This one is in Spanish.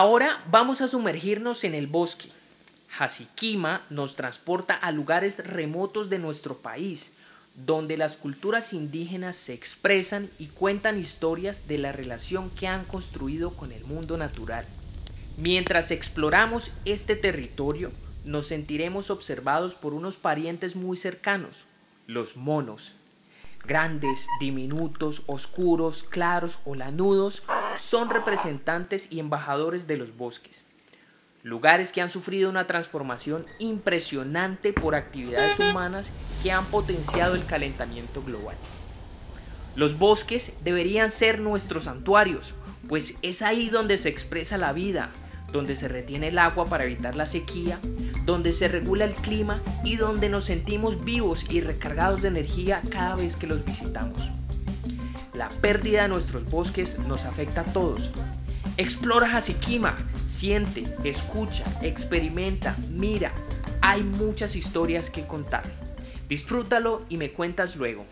Ahora vamos a sumergirnos en el bosque. Hasikima nos transporta a lugares remotos de nuestro país, donde las culturas indígenas se expresan y cuentan historias de la relación que han construido con el mundo natural. Mientras exploramos este territorio, nos sentiremos observados por unos parientes muy cercanos, los monos. Grandes, diminutos, oscuros, claros o lanudos son representantes y embajadores de los bosques. Lugares que han sufrido una transformación impresionante por actividades humanas que han potenciado el calentamiento global. Los bosques deberían ser nuestros santuarios, pues es ahí donde se expresa la vida, donde se retiene el agua para evitar la sequía, donde se regula el clima y donde nos sentimos vivos y recargados de energía cada vez que los visitamos. La pérdida de nuestros bosques nos afecta a todos. Explora Hasikima, siente, escucha, experimenta, mira. Hay muchas historias que contar. Disfrútalo y me cuentas luego.